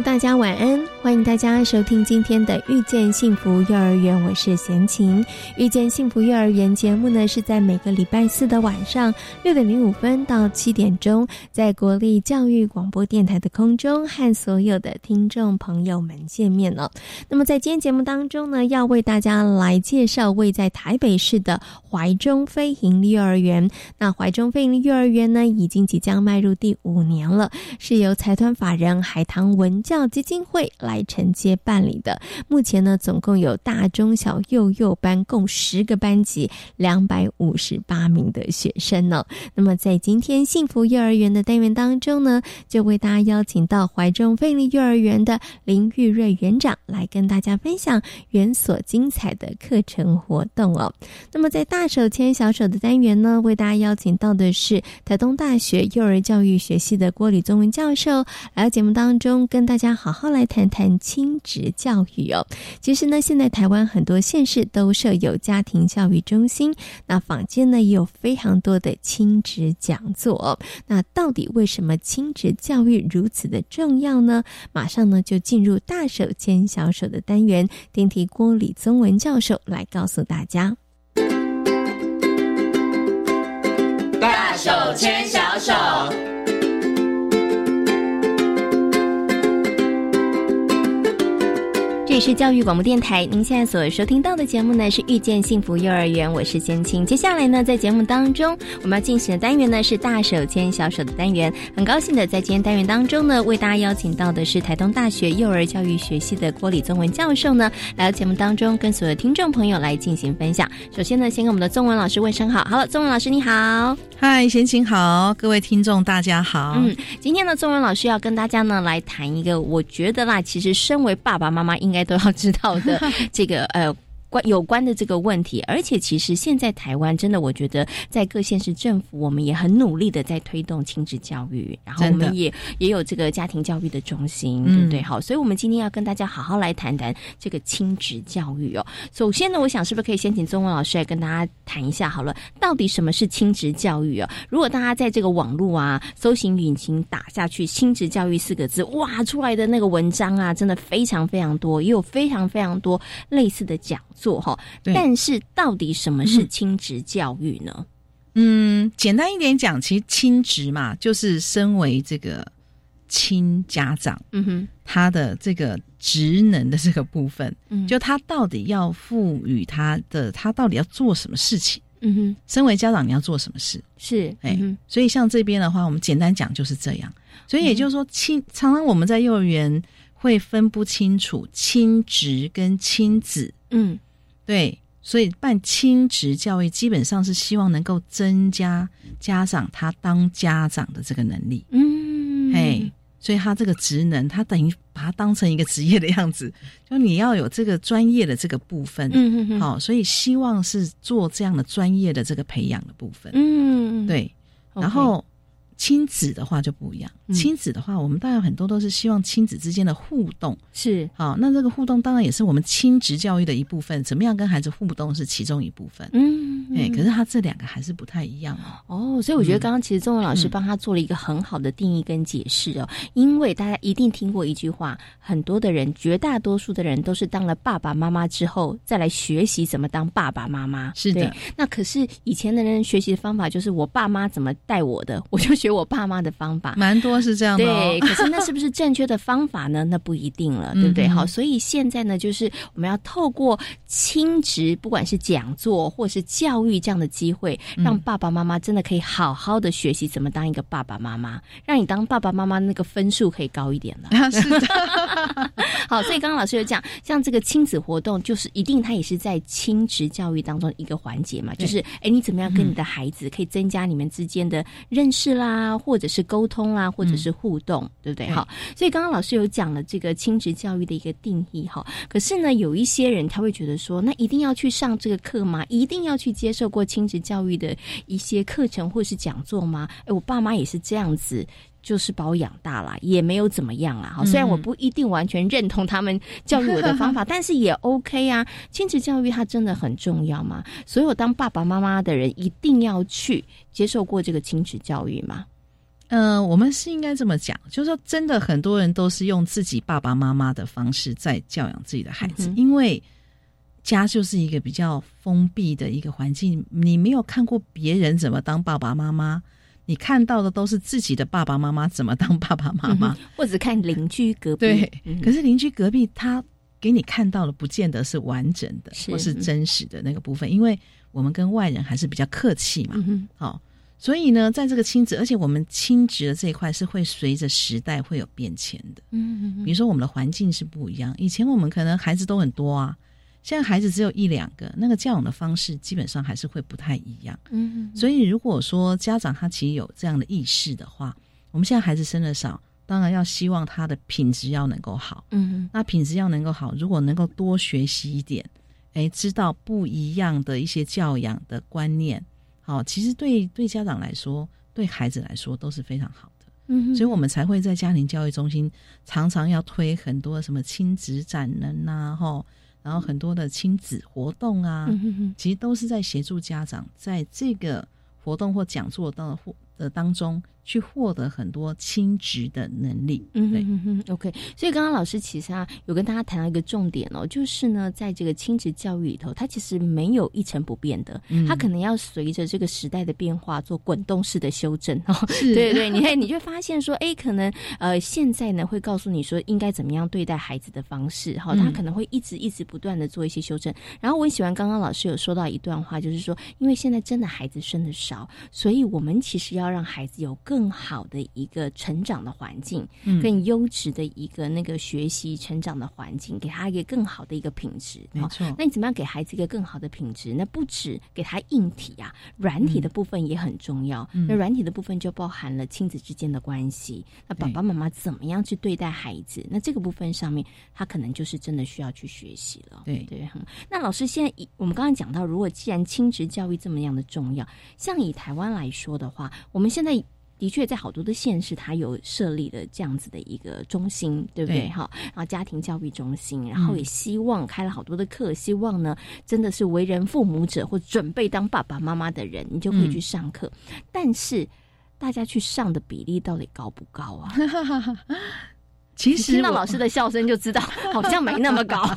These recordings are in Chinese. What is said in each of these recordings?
大家晚安，欢迎大家收听今天的《遇见幸福幼儿园》，我是贤琴。《遇见幸福幼儿园》节目呢是在每个礼拜四的晚上六点零五分到七点钟，在国立教育广播电台的空中和所有的听众朋友们见面了。那么在今天节目当中呢，要为大家来介绍位在台北市的怀中飞行幼儿园。那怀中飞行幼儿园呢，已经即将迈入第五年了，是由财团法人海棠文教基金会来承接办理的。目前呢，总共有大、中、小、幼幼班共十个班级，两百五十八名的学生呢。那么在今天幸福幼儿园的单元当中呢，就为大家邀请到怀中费力幼儿园的林玉瑞园长来跟大家分享园所精彩的课程活动哦。那么在大手牵小手的单元呢，为大家邀请到的是台东大学幼儿教育学系的郭李宗文教授来到节目当中跟大家好好来谈谈亲职教育哦。其实呢，现在台湾很多县市都设有家庭教育中心，那坊间呢也有非常多的亲职讲座。那到底为什么亲职教育如此的重要呢？马上呢就进入大手牵小手的单元，听听郭李宗文教授来告诉大家。大手牵小手。里是教育广播电台，您现在所收听到的节目呢是遇见幸福幼儿园，我是贤青。接下来呢，在节目当中我们要进行的单元呢是大手牵小手的单元。很高兴的在今天单元当中呢，为大家邀请到的是台东大学幼儿教育学系的郭李宗文教授呢，来到节目当中跟所有听众朋友来进行分享。首先呢，先跟我们的宗文老师问声好。好了，宗文老师你好，嗨，贤青好，各位听众大家好。嗯，今天呢，宗文老师要跟大家呢来谈一个，我觉得啦，其实身为爸爸妈妈应该。都要知道的这个呃。关有关的这个问题，而且其实现在台湾真的，我觉得在各县市政府，我们也很努力的在推动亲子教育，然后我们也也有这个家庭教育的中心，对不对？好，所以我们今天要跟大家好好来谈谈这个亲子教育哦。首先呢，我想是不是可以先请中文老师来跟大家谈一下好了，到底什么是亲子教育啊？如果大家在这个网络啊搜寻引擎打下去“亲子教育”四个字，哇，出来的那个文章啊，真的非常非常多，也有非常非常多类似的讲。做哈，但是到底什么是亲职教育呢？嗯，简单一点讲，其实亲职嘛，就是身为这个亲家长，嗯哼，他的这个职能的这个部分，嗯，就他到底要赋予他的，他到底要做什么事情？嗯哼，身为家长你要做什么事？是，哎，所以像这边的话，我们简单讲就是这样。所以也就是说，亲，常常我们在幼儿园会分不清楚亲职跟亲子，嗯。对，所以办亲职教育基本上是希望能够增加家长他当家长的这个能力。嗯，嘿，所以他这个职能，他等于把它当成一个职业的样子，就你要有这个专业的这个部分。嗯嗯嗯。好，所以希望是做这样的专业的这个培养的部分。嗯，对，然后。亲子的话就不一样，亲子的话，我们当然很多都是希望亲子之间的互动是好。那这个互动当然也是我们亲职教育的一部分，怎么样跟孩子互动是其中一部分。嗯，哎，可是他这两个还是不太一样哦。哦，所以我觉得刚刚其实中文老师帮他做了一个很好的定义跟解释哦。因为大家一定听过一句话，很多的人，绝大多数的人都是当了爸爸妈妈之后再来学习怎么当爸爸妈妈。是的，那可是以前的人学习的方法就是我爸妈怎么带我的，我就。学我爸妈的方法，蛮多是这样的。对，可是那是不是 正确的方法呢？那不一定了，对不对？好，所以现在呢，就是我们要透过亲职，不管是讲座或是教教育这样的机会，让爸爸妈妈真的可以好好的学习怎么当一个爸爸妈妈，让你当爸爸妈妈那个分数可以高一点了。是的，好，所以刚刚老师有讲，像这个亲子活动，就是一定它也是在亲职教育当中一个环节嘛，就是哎，你怎么样跟你的孩子可以增加你们之间的认识啦，或者是沟通啊，或者是互动，对不对？好，所以刚刚老师有讲了这个亲职教育的一个定义哈，可是呢，有一些人他会觉得说，那一定要去上这个课吗？一定要去接受过亲子教育的一些课程或是讲座吗？哎，我爸妈也是这样子。就是把我养大了，也没有怎么样啊。虽然我不一定完全认同他们教育我的方法，但是也 OK 啊。亲子教育它真的很重要吗？所有当爸爸妈妈的人一定要去接受过这个亲子教育吗？呃，我们是应该这么讲，就是说，真的很多人都是用自己爸爸妈妈的方式在教养自己的孩子，因为家就是一个比较封闭的一个环境，你没有看过别人怎么当爸爸妈妈。你看到的都是自己的爸爸妈妈怎么当爸爸妈妈，或者看邻居隔壁。对，可是邻居隔壁他给你看到的，不见得是完整的，或是真实的那个部分。因为我们跟外人还是比较客气嘛。好，所以呢，在这个亲子，而且我们亲职的这一块是会随着时代会有变迁的。嗯，比如说我们的环境是不一样，以前我们可能孩子都很多啊。现在孩子只有一两个，那个教养的方式基本上还是会不太一样。嗯，所以如果说家长他其实有这样的意识的话，我们现在孩子生的少，当然要希望他的品质要能够好。嗯，那品质要能够好，如果能够多学习一点，哎，知道不一样的一些教养的观念，好，其实对对家长来说，对孩子来说都是非常好的。嗯，所以我们才会在家庭教育中心常常要推很多什么亲子展能呐，哈。然后很多的亲子活动啊，其实都是在协助家长在这个活动或讲座的的当中。去获得很多亲职的能力，嗯哼，OK。所以刚刚老师其实啊有跟大家谈到一个重点哦，就是呢，在这个亲职教育里头，它其实没有一成不变的，它可能要随着这个时代的变化做滚动式的修正哦。对对，你看你就发现说，哎，可能呃现在呢会告诉你说应该怎么样对待孩子的方式，哈，他可能会一直一直不断的做一些修正。然后我很喜欢刚刚老师有说到一段话，就是说，因为现在真的孩子生的少，所以我们其实要让孩子有更更好的一个成长的环境，更优质的一个那个学习成长的环境，给他一个更好的一个品质。没错，那你怎么样给孩子一个更好的品质？那不止给他硬体啊，软体的部分也很重要。那软体的部分就包含了亲子之间的关系。那爸爸妈妈怎么样去对待孩子？那这个部分上面，他可能就是真的需要去学习了。对对，那老师现在以我们刚刚讲到，如果既然亲职教育这么样的重要，像以台湾来说的话，我们现在。的确，在好多的县市，它有设立了这样子的一个中心，对不对？哈，然后家庭教育中心，然后也希望开了好多的课，希望呢，真的是为人父母者或准备当爸爸妈妈的人，你就可以去上课。但是，大家去上的比例到底高不高啊？其实听到老师的笑声就知道，好像没那么高。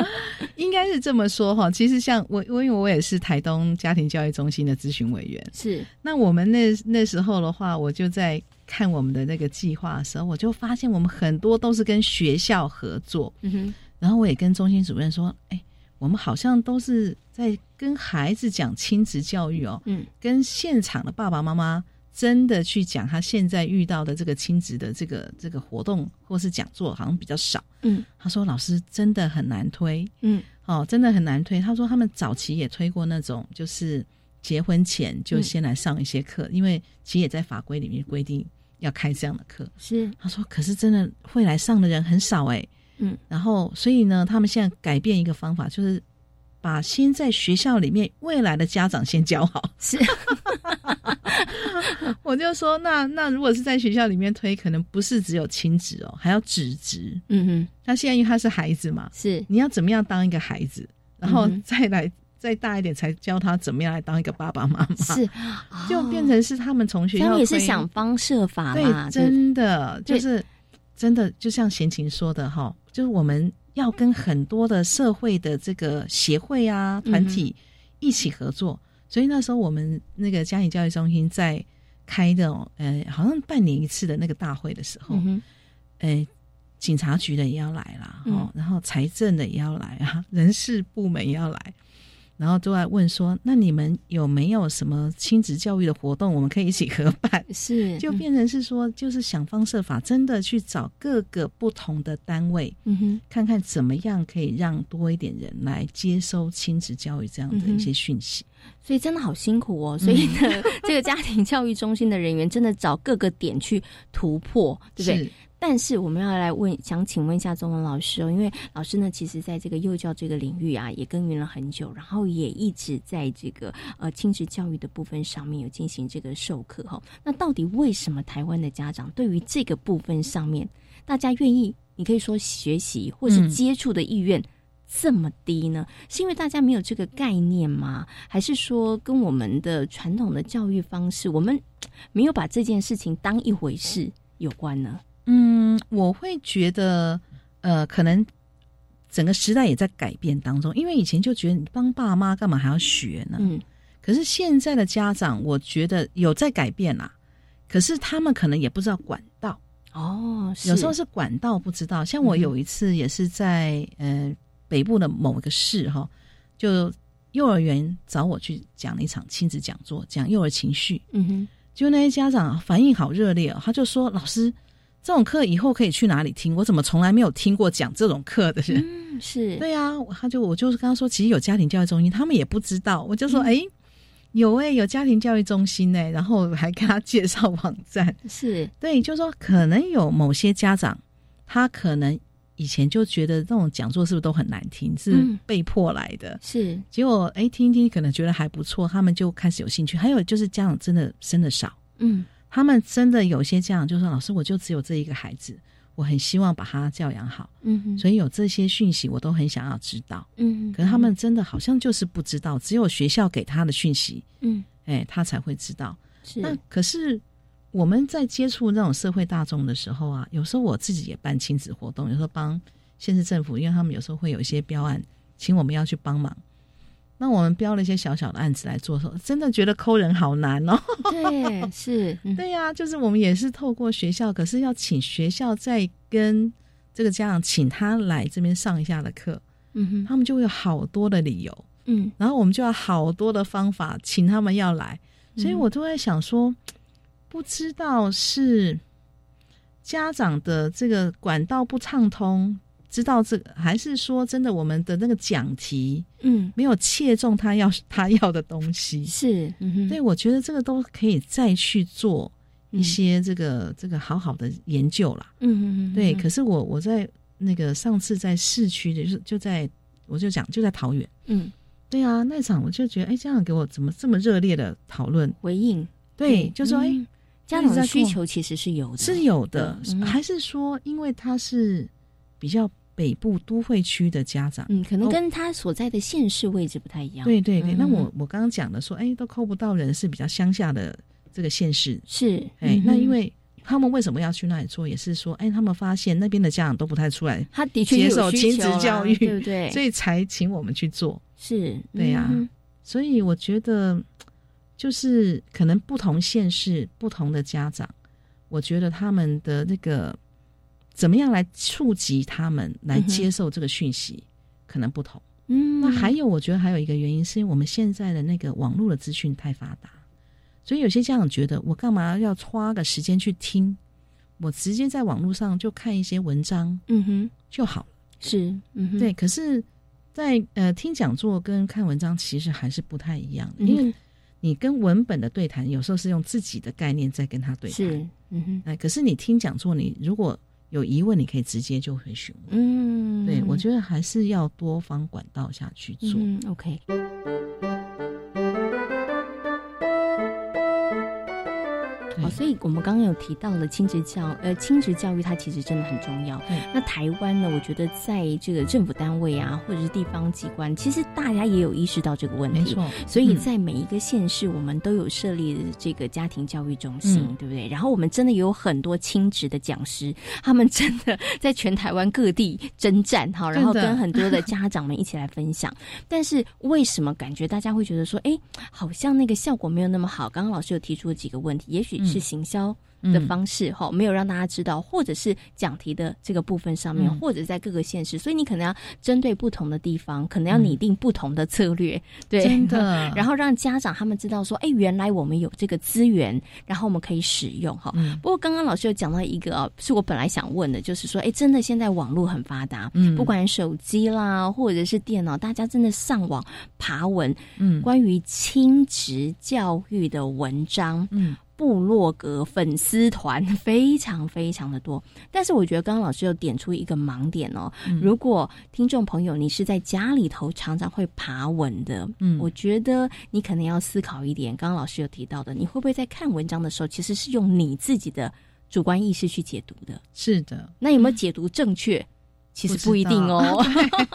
应该是这么说哈。其实像我，我因为我也是台东家庭教育中心的咨询委员。是。那我们那那时候的话，我就在看我们的那个计划的时候，我就发现我们很多都是跟学校合作。嗯哼。然后我也跟中心主任说：“哎，我们好像都是在跟孩子讲亲子教育哦。嗯。跟现场的爸爸妈妈。”真的去讲他现在遇到的这个亲子的这个这个活动或是讲座，好像比较少。嗯，他说老师真的很难推。嗯，哦，真的很难推。他说他们早期也推过那种，就是结婚前就先来上一些课，因为其实也在法规里面规定要开这样的课。是，他说可是真的会来上的人很少哎。嗯，然后所以呢，他们现在改变一个方法，就是把先在学校里面未来的家长先教好。是。我就说，那那如果是在学校里面推，可能不是只有亲子哦，还要职职。嗯哼，那现在因为他是孩子嘛，是你要怎么样当一个孩子，然后再来再大一点，才教他怎么样来当一个爸爸妈妈。是，就变成是他们从学校也是想方设法嘛。真的就是真的，就像贤琴说的哈，就是我们要跟很多的社会的这个协会啊团体一起合作。所以那时候我们那个家庭教育中心在开的，呃，好像半年一次的那个大会的时候，呃，警察局的也要来啦，哦，然后财政的也要来啊，人事部门也要来，然后都在问说，那你们有没有什么亲子教育的活动，我们可以一起合办？是，就变成是说，就是想方设法，真的去找各个不同的单位，嗯哼，看看怎么样可以让多一点人来接收亲子教育这样的一些讯息。所以真的好辛苦哦。所以呢，这个家庭教育中心的人员真的找各个点去突破，对不对？但是我们要来问，想请问一下宗文老师哦，因为老师呢，其实在这个幼教这个领域啊，也耕耘了很久，然后也一直在这个呃亲子教育的部分上面有进行这个授课哈。那到底为什么台湾的家长对于这个部分上面，大家愿意，你可以说学习或是接触的意愿这么低呢？是因为大家没有这个概念吗？还是说跟我们的传统的教育方式，我们没有把这件事情当一回事有关呢？嗯，我会觉得，呃，可能整个时代也在改变当中。因为以前就觉得你帮爸妈干嘛还要学呢？嗯，可是现在的家长，我觉得有在改变啦。可是他们可能也不知道管道哦，有时候是管道不知道。像我有一次也是在呃北部的某个市哈，就幼儿园找我去讲了一场亲子讲座，讲幼儿情绪。嗯哼，就那些家长反应好热烈哦，他就说老师。这种课以后可以去哪里听？我怎么从来没有听过讲这种课的人？嗯，是对呀，他就我就是跟他说，其实有家庭教育中心，他们也不知道。我就说，哎，有哎，有家庭教育中心哎，然后还跟他介绍网站。是对，就说可能有某些家长，他可能以前就觉得这种讲座是不是都很难听，是被迫来的。是，结果哎，听一听可能觉得还不错，他们就开始有兴趣。还有就是家长真的生的少，嗯。他们真的有些家长就说：“老师，我就只有这一个孩子，我很希望把他教养好。”嗯，所以有这些讯息，我都很想要知道。嗯，可是他们真的好像就是不知道，只有学校给他的讯息，嗯，哎，他才会知道。是。那可是我们在接触那种社会大众的时候啊，有时候我自己也办亲子活动，有时候帮县市政府，因为他们有时候会有一些标案，请我们要去帮忙。那我们标了一些小小的案子来做，时候真的觉得抠人好难哦。对，是，对呀，就是我们也是透过学校，可是要请学校再跟这个家长请他来这边上一下的课，嗯哼，他们就会有好多的理由，嗯，然后我们就要好多的方法请他们要来，所以我都在想说，不知道是家长的这个管道不畅通。知道这个，还是说真的，我们的那个讲题，嗯，没有切中他要 他要的东西，是，对，我觉得这个都可以再去做一些这个这个好好的研究啦。嗯嗯对。可是我我在那个上次在市区，就是就在我就讲就在桃园，嗯，对啊，那场我就觉得，哎，家长给我怎么这么热烈的讨论回应？对，就说，哎，家长的需求其实是有的，是有的，还是说因为他是比较。北部都会区的家长，嗯，可能跟他所在的县市位置不太一样。对对对，那我我刚刚讲的说，哎，都扣不到人，是比较乡下的这个县市。是，哎，那因为他们为什么要去那里做？也是说，哎，他们发现那边的家长都不太出来，他的确接受亲子教育，对不对？所以才请我们去做。是，对呀。所以我觉得，就是可能不同县市、不同的家长，我觉得他们的那个。怎么样来触及他们来接受这个讯息，可能不同。嗯，那还有，我觉得还有一个原因，是因为我们现在的那个网络的资讯太发达，所以有些家长觉得，我干嘛要花个时间去听？我直接在网络上就看一些文章，嗯哼，就好了。是，嗯哼，对。可是，在呃听讲座跟看文章其实还是不太一样的，因为你跟文本的对谈，有时候是用自己的概念在跟他对谈。是，嗯哼。哎，可是你听讲座，你如果有疑问，你可以直接就会询问。嗯，对，我觉得还是要多方管道下去做。嗯，OK。好，所以我们刚刚有提到了亲职教，呃，亲职教育它其实真的很重要。那台湾呢，我觉得在这个政府单位啊，或者是地方机关，其实大家也有意识到这个问题。没错。所以在每一个县市，我们都有设立这个家庭教育中心，对不对？然后我们真的有很多亲职的讲师，他们真的在全台湾各地征战，哈，然后跟很多的家长们一起来分享。但是为什么感觉大家会觉得说，哎，好像那个效果没有那么好？刚刚老师有提出了几个问题，也许。是行销。的方式哈，没有让大家知道，或者是讲题的这个部分上面，或者在各个县市，所以你可能要针对不同的地方，可能要拟定不同的策略，对，真的，然后让家长他们知道说，哎，原来我们有这个资源，然后我们可以使用哈。不过刚刚老师有讲到一个啊，是我本来想问的，就是说，哎，真的现在网络很发达，嗯，不管手机啦，或者是电脑，大家真的上网爬文，嗯，关于亲职教育的文章，嗯。部落格粉丝团 非常非常的多，但是我觉得刚刚老师又点出一个盲点哦。如果听众朋友你是在家里头常常会爬文的，嗯，我觉得你可能要思考一点。刚刚老师有提到的，你会不会在看文章的时候，其实是用你自己的主观意识去解读的？是的，那有没有解读正确？其实不一定哦，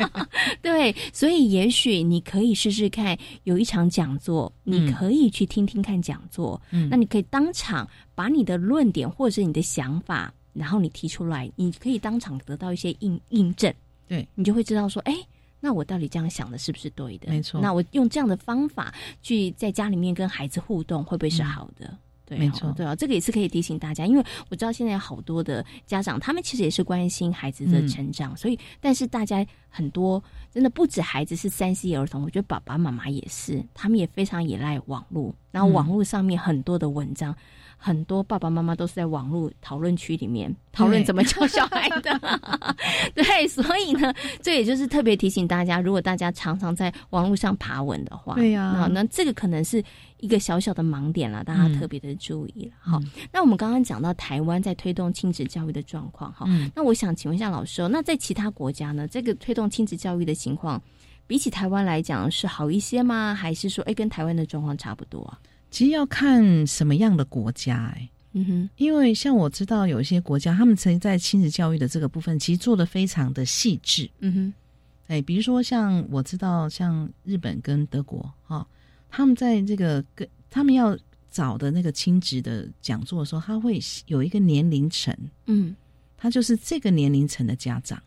对，所以也许你可以试试看，有一场讲座，你可以去听听看讲座。嗯，那你可以当场把你的论点或者是你的想法，然后你提出来，你可以当场得到一些印印证。对，你就会知道说，哎，那我到底这样想的是不是对的？没错。那我用这样的方法去在家里面跟孩子互动，会不会是好的？没错，对啊，这个也是可以提醒大家，因为我知道现在有好多的家长，他们其实也是关心孩子的成长，所以，但是大家很多真的不止孩子是三 C 儿童，我觉得爸爸妈妈也是，他们也非常依赖网络，然后网络上面很多的文章。很多爸爸妈妈都是在网络讨论区里面讨论怎么教小孩的，对，所以呢，这也就是特别提醒大家，如果大家常常在网络上爬文的话，对呀，那这个可能是一个小小的盲点了，大家特别的注意了。好，那我们刚刚讲到台湾在推动亲子教育的状况，哈，那我想请问一下老师，那在其他国家呢，这个推动亲子教育的情况，比起台湾来讲是好一些吗？还是说，哎，跟台湾的状况差不多啊？其实要看什么样的国家哎，嗯哼，因为像我知道有一些国家，他们曾经在亲子教育的这个部分，其实做的非常的细致，嗯哼，哎，比如说像我知道像日本跟德国哈，他们在这个跟他们要找的那个亲子的讲座的时候，他会有一个年龄层，嗯，他就是这个年龄层的家长。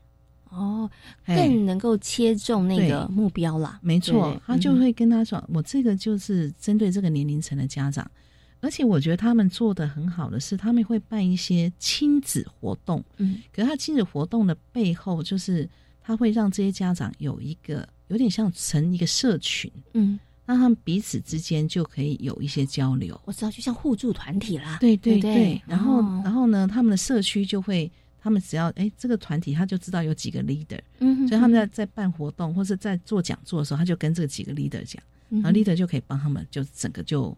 哦，更能够切中那个目标啦。没错，他就会跟他说：“我这个就是针对这个年龄层的家长，而且我觉得他们做的很好的是，他们会办一些亲子活动。嗯，可是他亲子活动的背后，就是他会让这些家长有一个有点像成一个社群。嗯，让他们彼此之间就可以有一些交流。我知道，就像互助团体啦。对对对，然后然后呢，他们的社区就会。他们只要哎，这个团体他就知道有几个 leader，嗯，所以他们在在办活动或者在做讲座的时候，他就跟这几个 leader 讲，然后 leader 就可以帮他们，就整个就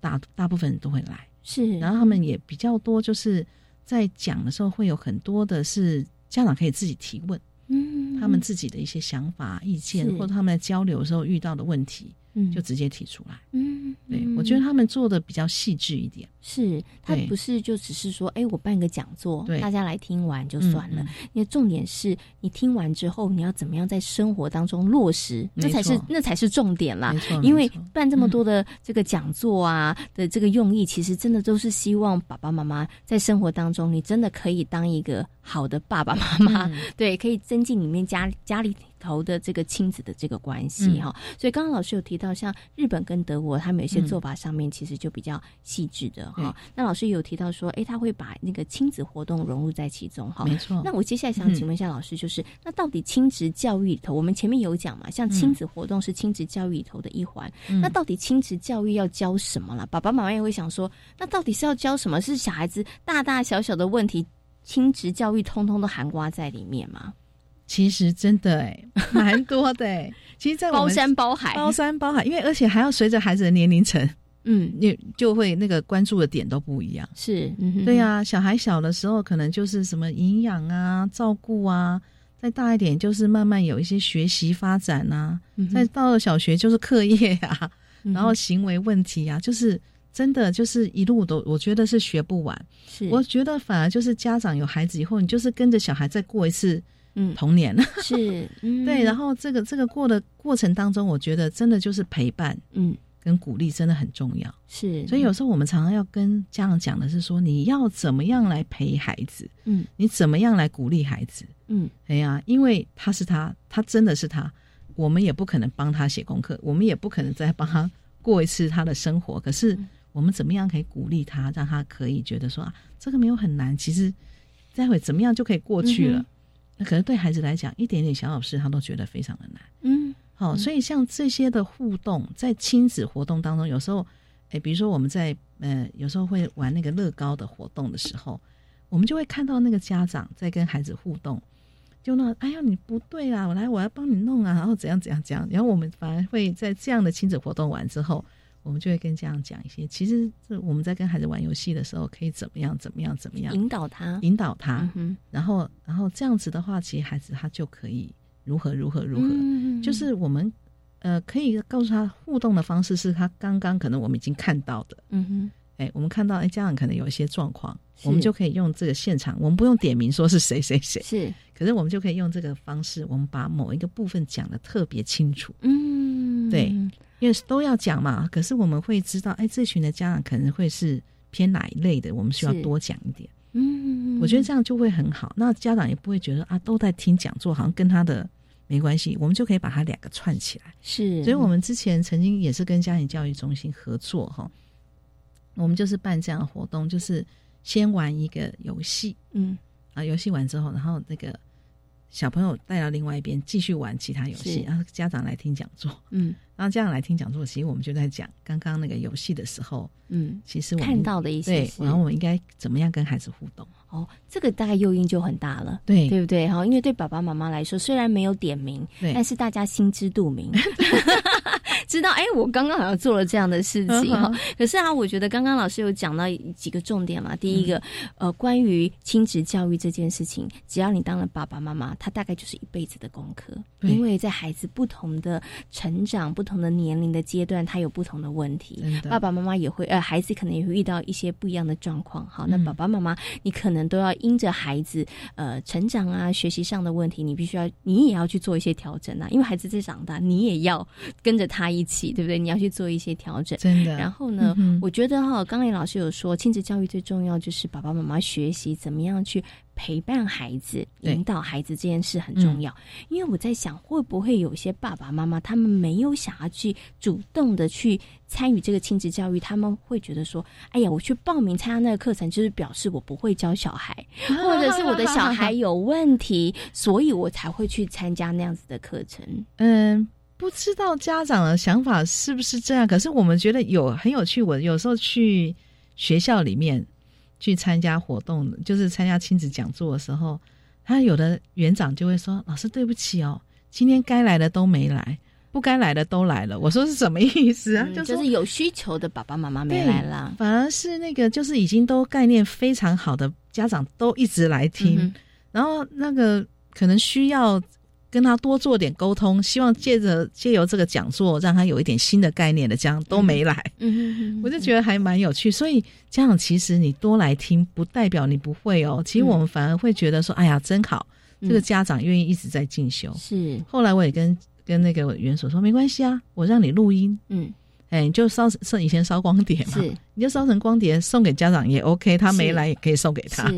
大大部分人都会来，是，然后他们也比较多，就是在讲的时候会有很多的是家长可以自己提问，嗯，他们自己的一些想法、意见，或者他们在交流的时候遇到的问题。就直接提出来，嗯，对我觉得他们做的比较细致一点，是他不是就只是说，哎，我办个讲座，大家来听完就算了。因为重点是你听完之后，你要怎么样在生活当中落实，这才是那才是重点啦。因为办这么多的这个讲座啊的这个用意，其实真的都是希望爸爸妈妈在生活当中，你真的可以当一个好的爸爸妈妈，对，可以增进里面家家里。头的这个亲子的这个关系哈，所以刚刚老师有提到，像日本跟德国，他们有些做法上面其实就比较细致的哈。那老师有提到说，哎，他会把那个亲子活动融入在其中哈。没错。那我接下来想请问一下老师，就是那到底亲子教育里头，我们前面有讲嘛，像亲子活动是亲子教育里头的一环，那到底亲子教育要教什么了？爸爸妈妈也会想说，那到底是要教什么？是小孩子大大小小的问题，亲子教育通通都含瓜在里面吗？其实真的哎，蛮多的哎。其实，在包山包海，包山包海，因为而且还要随着孩子的年龄层，嗯，你就会那个关注的点都不一样。是，对呀。小孩小的时候，可能就是什么营养啊、照顾啊；再大一点，就是慢慢有一些学习发展啊；再到了小学，就是课业呀，然后行为问题啊，就是真的就是一路都，我觉得是学不完。是，我觉得反而就是家长有孩子以后，你就是跟着小孩再过一次。嗯，童年。是，嗯。对，然后这个这个过的过程当中，我觉得真的就是陪伴，嗯，跟鼓励真的很重要。是，所以有时候我们常常要跟家长讲的是说，你要怎么样来陪孩子，嗯，你怎么样来鼓励孩子，嗯，哎呀，因为他是他，他真的是他，我们也不可能帮他写功课，我们也不可能再帮他过一次他的生活，可是我们怎么样可以鼓励他，让他可以觉得说啊，这个没有很难，其实待会怎么样就可以过去了。那可能对孩子来讲，一点点小小事他都觉得非常的难。嗯，好，所以像这些的互动，在亲子活动当中，有时候，哎，比如说我们在呃，有时候会玩那个乐高的活动的时候，我们就会看到那个家长在跟孩子互动。就那，哎呀，你不对啊！我来，我要帮你弄啊，然后怎样怎样怎样。然后我们反而会在这样的亲子活动完之后，我们就会跟家长讲一些，其实这我们在跟孩子玩游戏的时候，可以怎么样怎么样怎么样引导他，引导他。然后，然后这样子的话，其实孩子他就可以如何如何如何。就是我们呃，可以告诉他互动的方式是他刚刚可能我们已经看到的。嗯哼。哎，我们看到哎，家长可能有一些状况，我们就可以用这个现场，我们不用点名说是谁谁谁，是，可是我们就可以用这个方式，我们把某一个部分讲的特别清楚。嗯，对，因为都要讲嘛，可是我们会知道，哎，这群的家长可能会是偏哪一类的，我们需要多讲一点。嗯，我觉得这样就会很好，那家长也不会觉得啊，都在听讲座，好像跟他的没关系，我们就可以把它两个串起来。是，所以我们之前曾经也是跟家庭教育中心合作哈。我们就是办这样的活动，就是先玩一个游戏，嗯，啊，游戏完之后，然后那个小朋友带到另外一边继续玩其他游戏，然后家长来听讲座，嗯，然后家长来听讲座，其实我们就在讲刚刚那个游戏的时候，嗯，其实我看到的一些，对，然后我们应该怎么样跟孩子互动？哦，这个大概诱因就很大了，对，对不对？哈，因为对爸爸妈妈来说，虽然没有点名，但是大家心知肚明。知道哎，我刚刚好像做了这样的事情哈。可是啊，我觉得刚刚老师有讲到几个重点嘛。第一个，呃，关于亲子教育这件事情，只要你当了爸爸妈妈，他大概就是一辈子的功课。因为在孩子不同的成长、不同的年龄的阶段，他有不同的问题。爸爸妈妈也会，呃，孩子可能也会遇到一些不一样的状况。好，那爸爸妈妈，你可能都要因着孩子呃成长啊、学习上的问题，你必须要，你也要去做一些调整啊。因为孩子在长大，你也要跟着他一起，对不对？你要去做一些调整，真的。然后呢，我觉得哈，刚才老师有说，亲子教育最重要就是爸爸妈妈学习怎么样去陪伴孩子、引导孩子这件事很重要。因为我在想，会不会有些爸爸妈妈他们没有想要去主动的去参与这个亲子教育，他们会觉得说：“哎呀，我去报名参加那个课程，就是表示我不会教小孩，或者是我的小孩有问题，所以我才会去参加那样子的课程。”嗯。不知道家长的想法是不是这样？可是我们觉得有很有趣。我有时候去学校里面去参加活动，就是参加亲子讲座的时候，他有的园长就会说：“老师，对不起哦，今天该来的都没来，不该来的都来了。”我说是什么意思啊？就是有需求的爸爸妈妈没来啦，反而是那个就是已经都概念非常好的家长都一直来听，然后那个可能需要。跟他多做点沟通，希望借着借由这个讲座，让他有一点新的概念的，这样都没来，我就觉得还蛮有趣。所以家长其实你多来听，不代表你不会哦。其实我们反而会觉得说，哎呀，真好，这个家长愿意一直在进修。是，后来我也跟跟那个元所说，没关系啊，我让你录音，嗯。哎，你就烧烧以前烧光碟嘛，你就烧成光碟送给家长也 OK，他没来也可以送给他。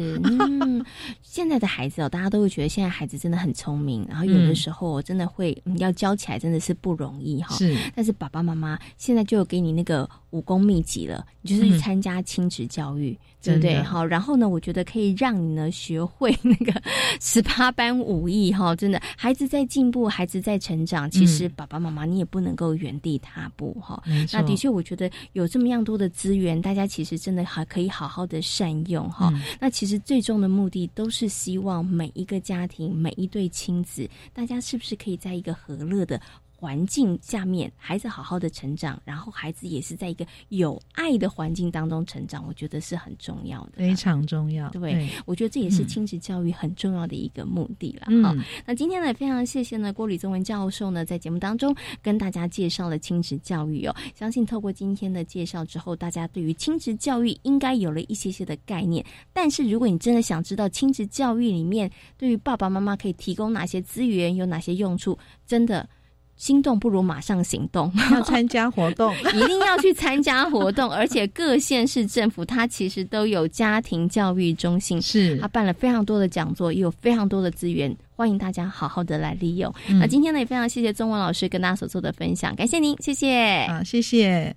现在的孩子哦，大家都会觉得现在孩子真的很聪明，然后有的时候真的会要教起来真的是不容易哈。是，但是爸爸妈妈现在就给你那个武功秘籍了，你就是参加亲子教育。对不对？好，然后呢？我觉得可以让你呢学会 那个十八般武艺哈！真的，孩子在进步，孩子在成长，其实爸爸妈妈你也不能够原地踏步哈。那的确，我觉得有这么样多的资源，大家其实真的还可以好好的善用哈。那其实最终的目的都是希望每一个家庭、每一对亲子，大家是不是可以在一个和乐的。环境下面，孩子好好的成长，然后孩子也是在一个有爱的环境当中成长，我觉得是很重要的，非常重要。对，我觉得这也是亲子教育很重要的一个目的了。好，那今天呢，非常谢谢呢郭李宗文教授呢，在节目当中跟大家介绍了亲子教育哦。相信透过今天的介绍之后，大家对于亲子教育应该有了一些些的概念。但是如果你真的想知道亲子教育里面对于爸爸妈妈可以提供哪些资源，有哪些用处，真的。心动不如马上行动，要参加活动，一定要去参加活动。而且各县市政府它其实都有家庭教育中心，是它办了非常多的讲座，也有非常多的资源，欢迎大家好好的来利用。那今天呢，也非常谢谢中文老师跟大家所做的分享，感谢您，谢谢，啊，谢谢。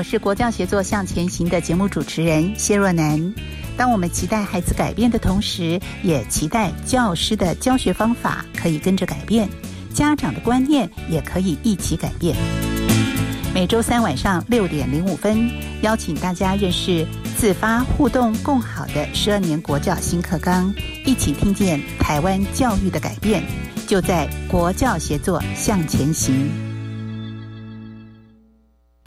我是国教协作向前行的节目主持人谢若楠。当我们期待孩子改变的同时，也期待教师的教学方法可以跟着改变，家长的观念也可以一起改变。每周三晚上六点零五分，邀请大家认识自发互动共好的十二年国教新课纲，一起听见台湾教育的改变，就在国教协作向前行。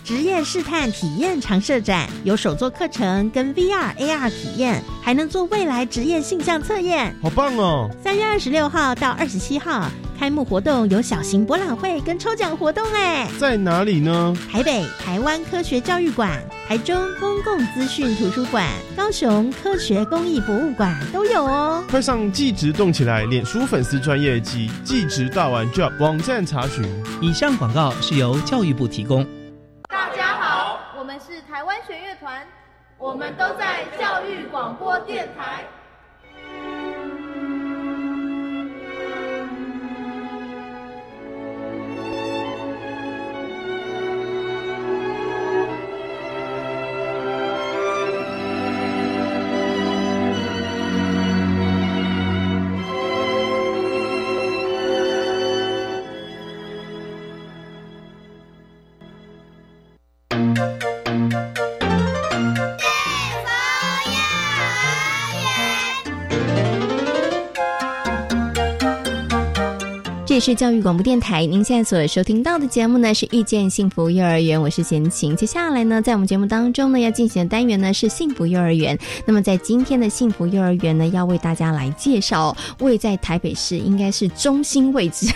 职业试探体验常设展有手作课程跟 VR AR 体验，还能做未来职业性向测验，好棒哦！三月二十六号到二十七号开幕活动有小型博览会跟抽奖活动，哎，在哪里呢？台北台湾科学教育馆、台中公共资讯图书馆、高雄科学公益博物馆都有哦。快上即职动起来，脸书粉丝专业及即职大玩 Job 网站查询。以上广告是由教育部提供。乐团，我们都在教育广播电台。是教育广播电台，您现在所收听到的节目呢是遇见幸福幼儿园，我是贤琴。接下来呢，在我们节目当中呢，要进行的单元呢是幸福幼儿园。那么在今天的幸福幼儿园呢，要为大家来介绍位在台北市应该是 中心位置，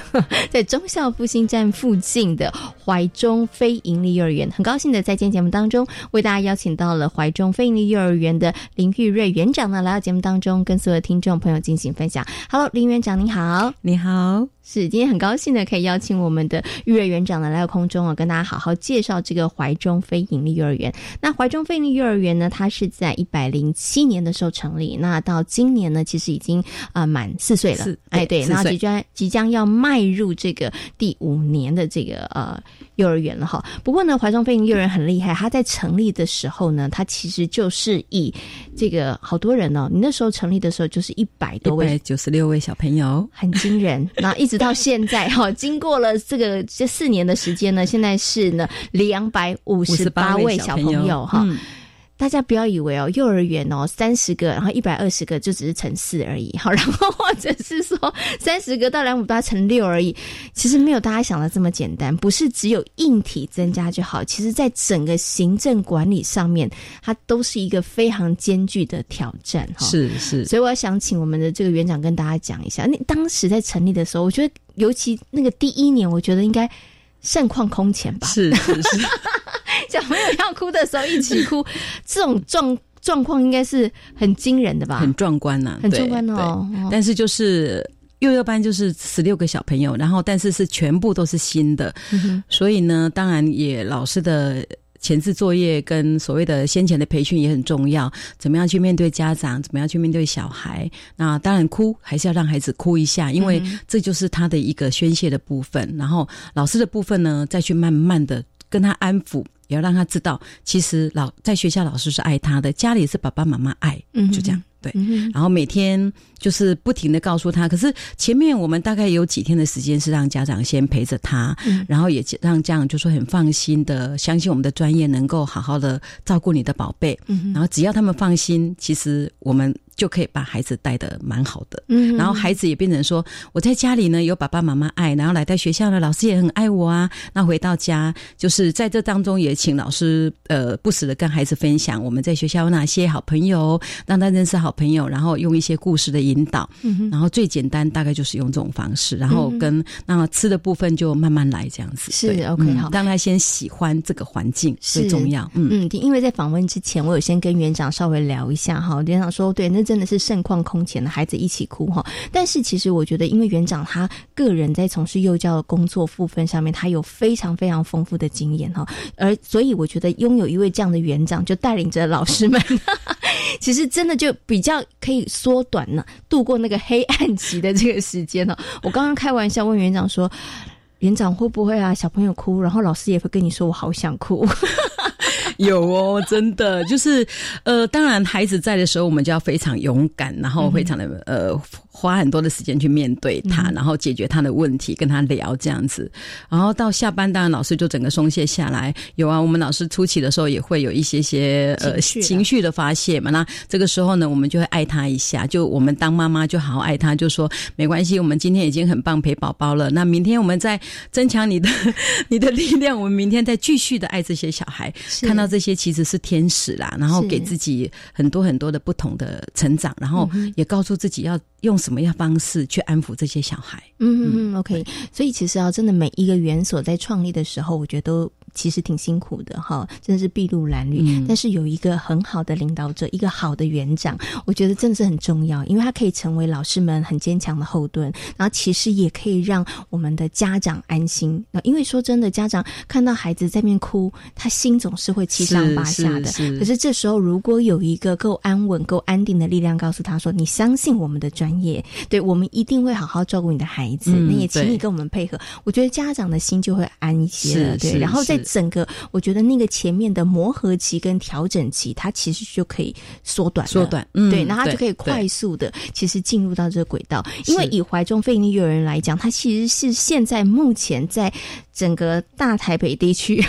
在忠孝复兴站附近的怀中非营利幼儿园。很高兴的在今天节目当中为大家邀请到了怀中非营利幼儿园的林玉瑞园长呢来到节目当中，跟所有听众朋友进行分享。Hello，林园长，你好，你好。是，今天很高兴呢可以邀请我们的育儿园长呢来到空中啊，跟大家好好介绍这个怀中非营利幼儿园。那怀中非营利幼儿园呢，它是在一百零七年的时候成立，那到今年呢，其实已经啊满四岁了。哎，对，然后即将即将要迈入这个第五年的这个呃幼儿园了哈。不过呢，怀中非营利幼儿园很厉害，它在成立的时候呢，它其实就是以这个好多人哦，你那时候成立的时候就是一百多位，九十六位小朋友，很惊人。然后一直。到现在哈，经过了这个这四年的时间呢，现在是呢两百五十八位小朋友哈。大家不要以为哦，幼儿园哦三十个，然后一百二十个就只是乘四而已，好，然后或者是说三十个到两五八乘六而已，其实没有大家想的这么简单，不是只有硬体增加就好，其实在整个行政管理上面，它都是一个非常艰巨的挑战哈。是是，所以我想请我们的这个园长跟大家讲一下，你当时在成立的时候，我觉得尤其那个第一年，我觉得应该。盛况空前吧，是是是，小朋友要哭的时候一起哭，这种状状况应该是很惊人的吧？很壮观呐，很壮观哦。但是就是幼幼班就是十六个小朋友，然后但是是全部都是新的，所以呢，当然也老师的。前置作业跟所谓的先前的培训也很重要，怎么样去面对家长，怎么样去面对小孩？那当然哭还是要让孩子哭一下，因为这就是他的一个宣泄的部分。然后老师的部分呢，再去慢慢的跟他安抚，也要让他知道，其实老在学校老师是爱他的，家里是爸爸妈妈爱，嗯就这样。对，然后每天就是不停的告诉他。可是前面我们大概有几天的时间是让家长先陪着他，然后也让家长就说很放心的相信我们的专业能够好好的照顾你的宝贝。然后只要他们放心，其实我们就可以把孩子带的蛮好的，嗯，然后孩子也变成说，我在家里呢有爸爸妈妈爱，然后来到学校呢，老师也很爱我啊。那回到家，就是在这当中也请老师呃不时的跟孩子分享我们在学校有哪些好朋友，让他认识好朋友，然后用一些故事的引导，嗯，然后最简单大概就是用这种方式，然后跟那吃的部分就慢慢来这样子，是 OK 好，让他先喜欢这个环境最重要，嗯。嗯，因为在访问之前，我有先跟园长稍微聊一下哈，园长说对那。真的是盛况空前的孩子一起哭哈，但是其实我觉得，因为园长他个人在从事幼教的工作部分上面，他有非常非常丰富的经验哈，而所以我觉得拥有一位这样的园长，就带领着老师们，其实真的就比较可以缩短了度过那个黑暗期的这个时间了。我刚刚开玩笑问园长说，园长会不会啊小朋友哭，然后老师也会跟你说我好想哭。有哦，真的就是，呃，当然孩子在的时候，我们就要非常勇敢，然后非常的呃。花很多的时间去面对他，然后解决他的问题，跟他聊这样子。然后到下班，当然老师就整个松懈下来。有啊，我们老师初期的时候也会有一些些呃情绪的发泄嘛。那这个时候呢，我们就会爱他一下。就我们当妈妈就好好爱他，就说没关系，我们今天已经很棒陪宝宝了。那明天我们再增强你的 你的力量，我们明天再继续的爱这些小孩。看到这些其实是天使啦，然后给自己很多很多的不同的成长，然后也告诉自己要用。什么样方式去安抚这些小孩？嗯嗯嗯，OK。所以其实啊，真的每一个园所在创立的时候，我觉得都。其实挺辛苦的哈，真的是筚路蓝缕。但是有一个很好的领导者，一个好的园长，我觉得真的是很重要，因为他可以成为老师们很坚强的后盾。然后其实也可以让我们的家长安心。那因为说真的，家长看到孩子在面哭，他心总是会七上八下的。可是这时候如果有一个够安稳、够安定的力量，告诉他说：“你相信我们的专业，对我们一定会好好照顾你的孩子。”那也请你跟我们配合。我觉得家长的心就会安一些了。对，然后在。整个我觉得那个前面的磨合期跟调整期，它其实就可以缩短，缩短，对，那它就可以快速的，其实进入到这个轨道。因为以怀中费力幼儿园来讲，它其实是现在目前在整个大台北地区。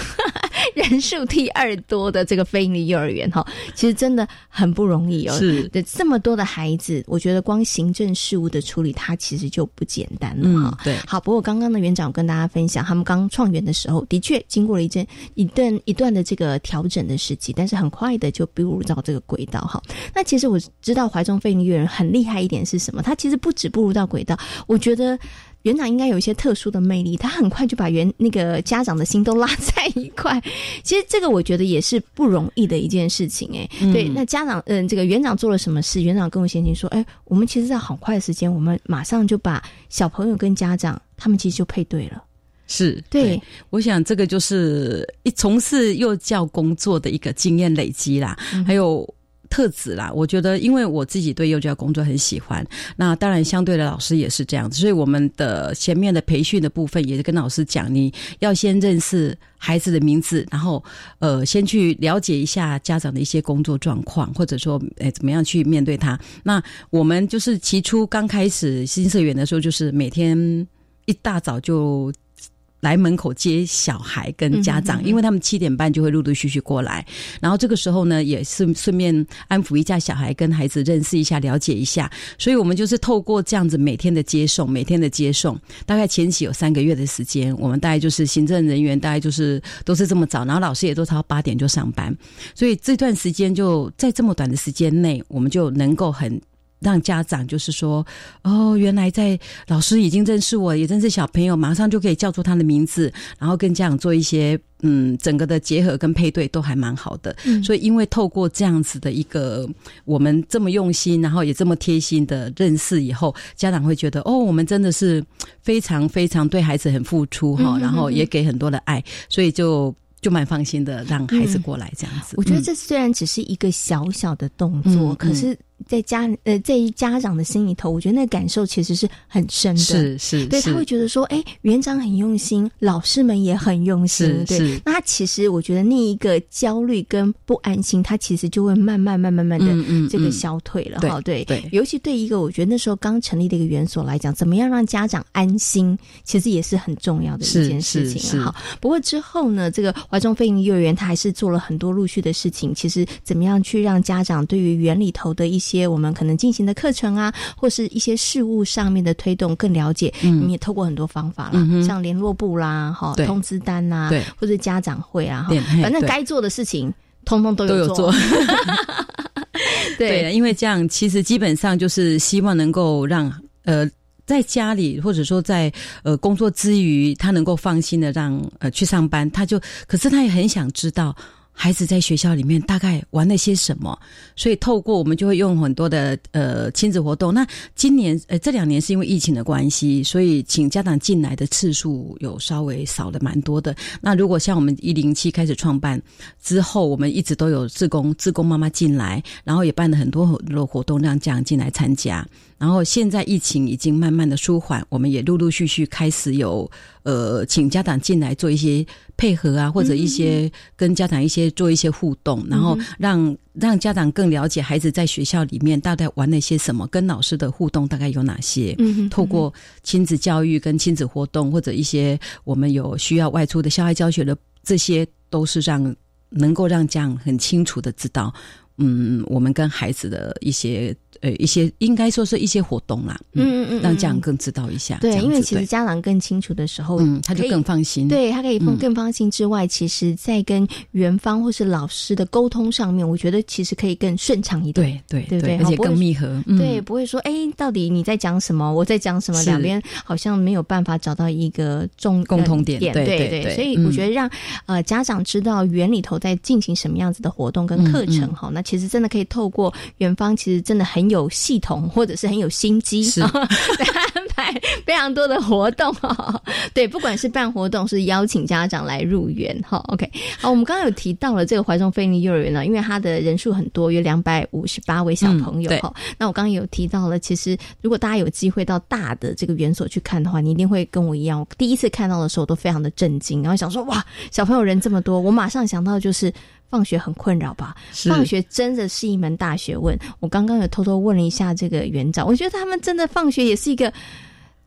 人数第二多的这个非营利幼儿园哈，其实真的很不容易哦。是，对这么多的孩子，我觉得光行政事务的处理，它其实就不简单了哈。对，好，不过刚刚的园长跟大家分享，他们刚创园的时候，的确经过了一阵一段一段的这个调整的时期，但是很快的就步入到这个轨道哈。那其实我知道怀中非营利幼儿园很厉害一点是什么？它其实不止步入到轨道，我觉得。园长应该有一些特殊的魅力，他很快就把园那个家长的心都拉在一块。其实这个我觉得也是不容易的一件事情，哎，对。那家长，嗯，这个园长做了什么事？园长跟我先前说，哎，我们其实在好快的时间，我们马上就把小朋友跟家长他们其实就配对了。是对，我想这个就是一从事幼教工作的一个经验累积啦，还有。特质啦，我觉得，因为我自己对幼教工作很喜欢，那当然相对的老师也是这样子，所以我们的前面的培训的部分也是跟老师讲，你要先认识孩子的名字，然后呃，先去了解一下家长的一些工作状况，或者说，哎，怎么样去面对他。那我们就是起初刚开始新社员的时候，就是每天一大早就。来门口接小孩跟家长，因为他们七点半就会陆陆续续过来，然后这个时候呢，也是顺便安抚一下小孩，跟孩子认识一下、了解一下。所以我们就是透过这样子每天的接送，每天的接送，大概前期有三个月的时间，我们大概就是行政人员大概就是都是这么早，然后老师也都超八点就上班，所以这段时间就在这么短的时间内，我们就能够很。让家长就是说，哦，原来在老师已经认识我，也认识小朋友，马上就可以叫出他的名字，然后跟家长做一些嗯，整个的结合跟配对都还蛮好的。所以，因为透过这样子的一个我们这么用心，然后也这么贴心的认识以后，家长会觉得哦，我们真的是非常非常对孩子很付出哈，然后也给很多的爱，所以就就蛮放心的让孩子过来这样子。我觉得这虽然只是一个小小的动作，可是。在家呃，在家长的心里头，我觉得那感受其实是很深的。是是，对他会觉得说，哎，园长很用心，老师们也很用心。对，那他其实我觉得那一个焦虑跟不安心，他其实就会慢慢慢慢慢的这个消退了。哈，对对。尤其对一个我觉得那时候刚成立的一个园所来讲，怎么样让家长安心，其实也是很重要的一件事情。哈，不过之后呢，这个华中飞鹰幼儿园他还是做了很多陆续的事情。其实怎么样去让家长对于园里头的一些些我们可能进行的课程啊，或是一些事务上面的推动更了解。嗯，你也透过很多方法啦，像联络部啦，哈，通知单呐，对，或者家长会啊，哈，反正该做的事情，通通都有做。对，因为这样其实基本上就是希望能够让呃。在家里，或者说在呃工作之余，他能够放心的让呃去上班，他就，可是他也很想知道。孩子在学校里面大概玩了些什么？所以透过我们就会用很多的呃亲子活动。那今年呃这两年是因为疫情的关系，所以请家长进来的次数有稍微少了蛮多的。那如果像我们一零七开始创办之后，我们一直都有自工自工妈妈进来，然后也办了很多很多活动让家长进来参加。然后现在疫情已经慢慢的舒缓，我们也陆陆续续开始有呃请家长进来做一些。配合啊，或者一些跟家长一些做一些互动，然后让让家长更了解孩子在学校里面大概玩了些什么，跟老师的互动大概有哪些。嗯，透过亲子教育跟亲子活动，或者一些我们有需要外出的校外教学的，这些都是让能够让家长很清楚的知道，嗯，我们跟孩子的一些。呃，一些应该说是一些活动啦，嗯嗯嗯，让家长更知道一下。对，因为其实家长更清楚的时候，嗯，他就更放心。对他可以更更放心之外，其实，在跟园方或是老师的沟通上面，我觉得其实可以更顺畅一点。对对对，而且更密合。对，不会说，哎，到底你在讲什么？我在讲什么？两边好像没有办法找到一个重共同点。对对对，所以我觉得让呃家长知道园里头在进行什么样子的活动跟课程哈，那其实真的可以透过远方，其实真的很有系统。或者是很有心机，安排非常多的活动哈。对，不管是办活动，是邀请家长来入园哈。OK，好，我们刚刚有提到了这个怀中菲尼幼儿园呢，因为它的人数很多，有两百五十八位小朋友哈。那我刚刚有提到了，其实如果大家有机会到大的这个园所去看的话，你一定会跟我一样，我第一次看到的时候都非常的震惊，然后想说哇，小朋友人这么多，我马上想到就是。放学很困扰吧？放学真的是一门大学问。我刚刚有偷偷问了一下这个园长，我觉得他们真的放学也是一个，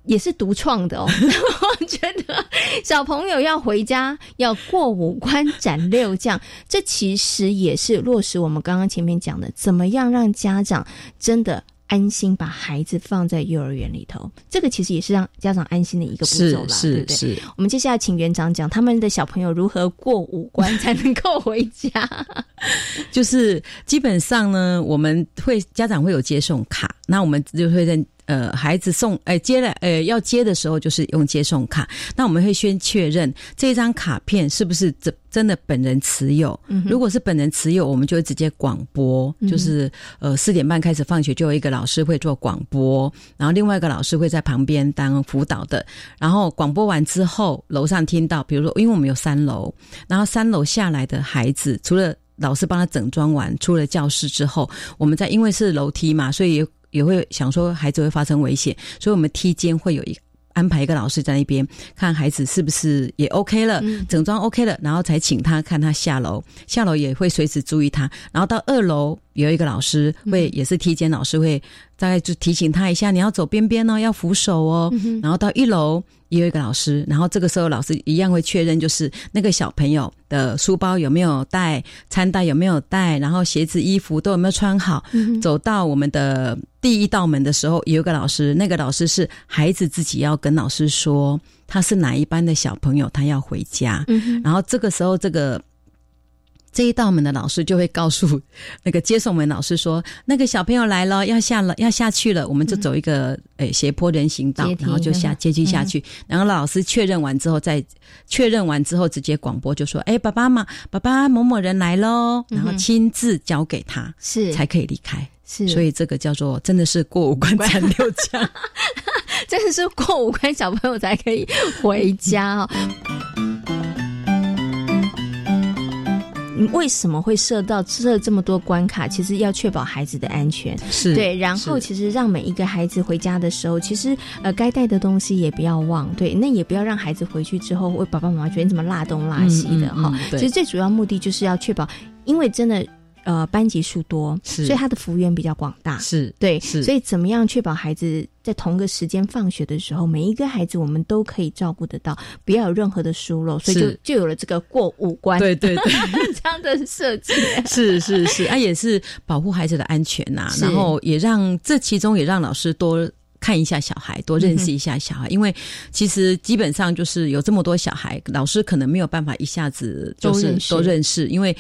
也是独创的哦。我觉得小朋友要回家要过五关斩六将，这其实也是落实我们刚刚前面讲的，怎么样让家长真的。安心把孩子放在幼儿园里头，这个其实也是让家长安心的一个步骤啦，对不对？我们接下来请园长讲他们的小朋友如何过五关才能够回家。就是基本上呢，我们会家长会有接送卡，那我们就会在。呃，孩子送呃接了呃要接的时候，就是用接送卡。那我们会先确认这张卡片是不是真真的本人持有。如果是本人持有，我们就会直接广播，就是呃四点半开始放学，就有一个老师会做广播，然后另外一个老师会在旁边当辅导的。然后广播完之后，楼上听到，比如说因为我们有三楼，然后三楼下来的孩子，除了老师帮他整装完出了教室之后，我们在因为是楼梯嘛，所以。也会想说孩子会发生危险，所以我们梯间会有一安排一个老师在那边看孩子是不是也 OK 了，整装 OK 了，然后才请他看他下楼，下楼也会随时注意他，然后到二楼有一个老师会也是体检老师会大概就提醒他一下，你要走边边哦，要扶手哦，然后到一楼。也有一个老师，然后这个时候老师一样会确认，就是那个小朋友的书包有没有带，餐袋有没有带，然后鞋子、衣服都有没有穿好。走到我们的第一道门的时候，有一个老师，那个老师是孩子自己要跟老师说他是哪一班的小朋友，他要回家。然后这个时候，这个。这一道门的老师就会告诉那个接送门老师说：“那个小朋友来了，要下了，要下去了。”我们就走一个诶斜坡人行道，然后就下阶梯下去。然后老师确认完之后，再确认完之后直接广播就说：“哎，爸爸妈，爸爸某某人来喽。”然后亲自交给他，是才可以离开。是，所以这个叫做真的是过五关斩六将，真的是过五关小朋友才可以回家哦。为什么会设到设这么多关卡？其实要确保孩子的安全，是对。然后其实让每一个孩子回家的时候，其实呃该带的东西也不要忘，对。那也不要让孩子回去之后，为爸爸妈妈觉得你怎么落东落西的哈。其实最主要目的就是要确保，因为真的呃班级数多，所以他的幅员比较广大，是对。所以怎么样确保孩子？在同个时间放学的时候，每一个孩子我们都可以照顾得到，不要有任何的疏漏，所以就就有了这个过五关，对对对，这样的设计。是是是，啊，也是保护孩子的安全呐，然后也让这其中也让老师多看一下小孩，多认识一下小孩，因为其实基本上就是有这么多小孩，老师可能没有办法一下子就是都认识，因为。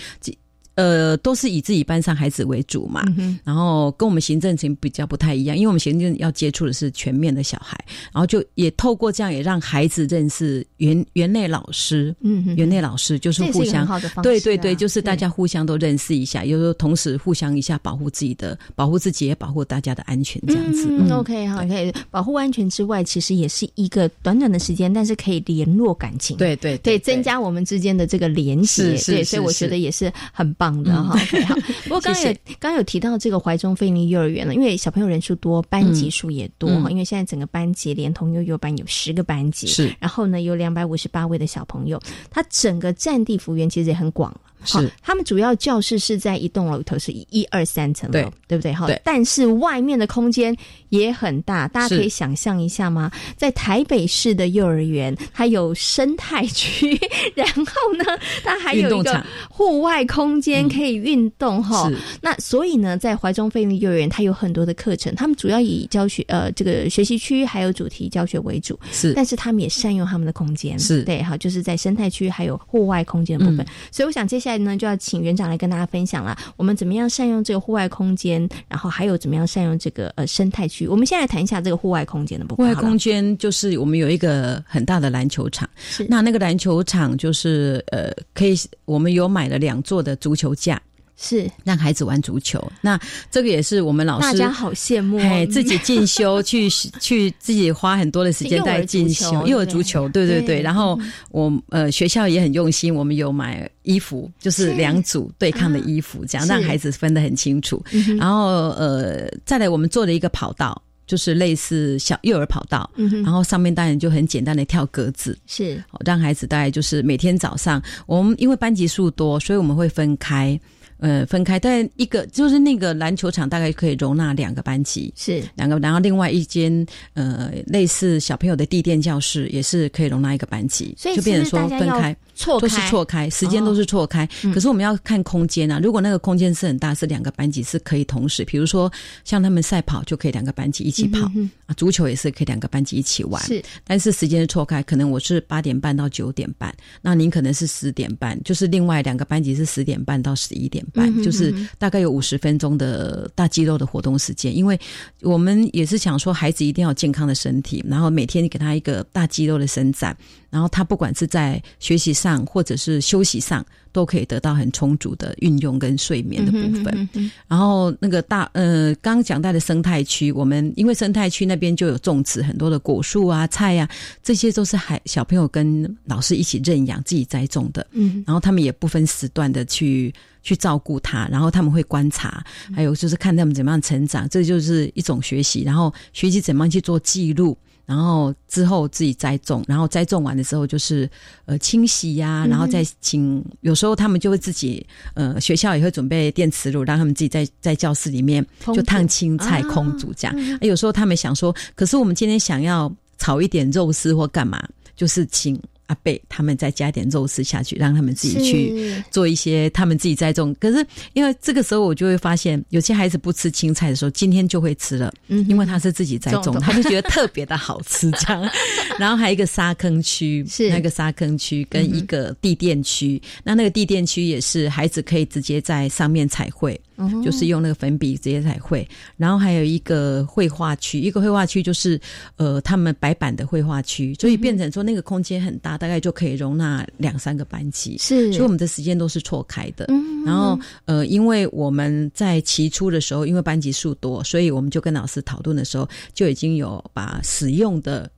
呃，都是以自己班上孩子为主嘛，嗯然后跟我们行政层比较不太一样，因为我们行政要接触的是全面的小孩，然后就也透过这样也让孩子认识园园内老师，嗯，园内老师就是互相，对对对，就是大家互相都认识一下，有时候同时互相一下保护自己的，保护自己也保护大家的安全，这样子。OK 好，可以保护安全之外，其实也是一个短短的时间，但是可以联络感情，对对对，增加我们之间的这个联系，对，所以我觉得也是很。棒的哈，好。不过刚有刚有提到这个怀中菲尼幼儿园了，因为小朋友人数多，班级数也多哈。因为现在整个班级连同幼幼班有十个班级，是。然后呢，有两百五十八位的小朋友，他整个占地幅员其实也很广。是，他们主要教室是在一栋楼里头，是一二三层楼，对不对？哈，但是外面的空间也很大，大家可以想象一下吗？在台北市的幼儿园，它有生态区，然后呢，它还有一个户外空间可以运动，哈。那所以呢，在怀中飞利幼儿园，它有很多的课程，他们主要以教学呃这个学习区还有主题教学为主，是。但是他们也善用他们的空间，是对，哈，就是在生态区还有户外空间的部分。所以我想接下来。呢，就要请园长来跟大家分享了，我们怎么样善用这个户外空间，然后还有怎么样善用这个呃生态区。我们先来谈一下这个户外空间的部分。户外空间就是我们有一个很大的篮球场，是那那个篮球场就是呃可以，我们有买了两座的足球架。是。让孩子玩足球，那这个也是我们老师大家好羡慕，哎，自己进修去 去自己花很多的时间在进修幼儿足球，对。对对。然后我呃学校也很用心，我们有买衣服，就是两组对抗的衣服，这样让孩子分得很清楚。然后呃再来我们做了一个跑道，就是类似小幼儿跑道，嗯然后上面当然就很简单的跳格子，是。让孩子大概就是每天早上我们因为班级数多，所以我们会分开。呃，分开，但一个就是那个篮球场大概可以容纳两个班级，是。两个，然后另外一间呃类似小朋友的地垫教室也是可以容纳一个班级，所以就变成说分开，错都是错开，时间都是错开。可是我们要看空间啊，如果那个空间是很大，是两个班级是可以同时，比如说像他们赛跑就可以两个班级一起跑啊，足球也是可以两个班级一起玩，是，但是时间是错开，可能我是八点半到九点半，那您可能是十点半，就是另外两个班级是十点半到十一点半。就是大概有五十分钟的大肌肉的活动时间，因为我们也是想说，孩子一定要健康的身体，然后每天给他一个大肌肉的伸展，然后他不管是在学习上或者是休息上，都可以得到很充足的运用跟睡眠的部分。然后那个大呃，刚刚讲到的生态区，我们因为生态区那边就有种植很多的果树啊、菜呀，这些都是孩小朋友跟老师一起认养、自己栽种的。嗯，然后他们也不分时段的去。去照顾他，然后他们会观察，还有就是看他们怎么样成长，这就是一种学习。然后学习怎么样去做记录，然后之后自己栽种，然后栽种完的时候就是呃清洗呀，然后再请。有时候他们就会自己呃学校也会准备电磁炉，让他们自己在在教室里面就烫青菜空煮这样。有时候他们想说，可是我们今天想要炒一点肉丝或干嘛，就是请。阿贝他们再加点肉丝下去，让他们自己去做一些他们自己栽种。可是因为这个时候，我就会发现有些孩子不吃青菜的时候，今天就会吃了，嗯因为他是自己栽种，他就觉得特别的好吃。这样，然后还有一个沙坑区，是那个沙坑区跟一个地垫区。那那个地垫区也是孩子可以直接在上面彩绘。就是用那个粉笔直接彩绘，然后还有一个绘画区，一个绘画区就是呃他们白板的绘画区，所以变成说那个空间很大，大概就可以容纳两三个班级。是，所以我们的时间都是错开的。然后呃，因为我们在起初的时候，因为班级数多，所以我们就跟老师讨论的时候，就已经有把使用的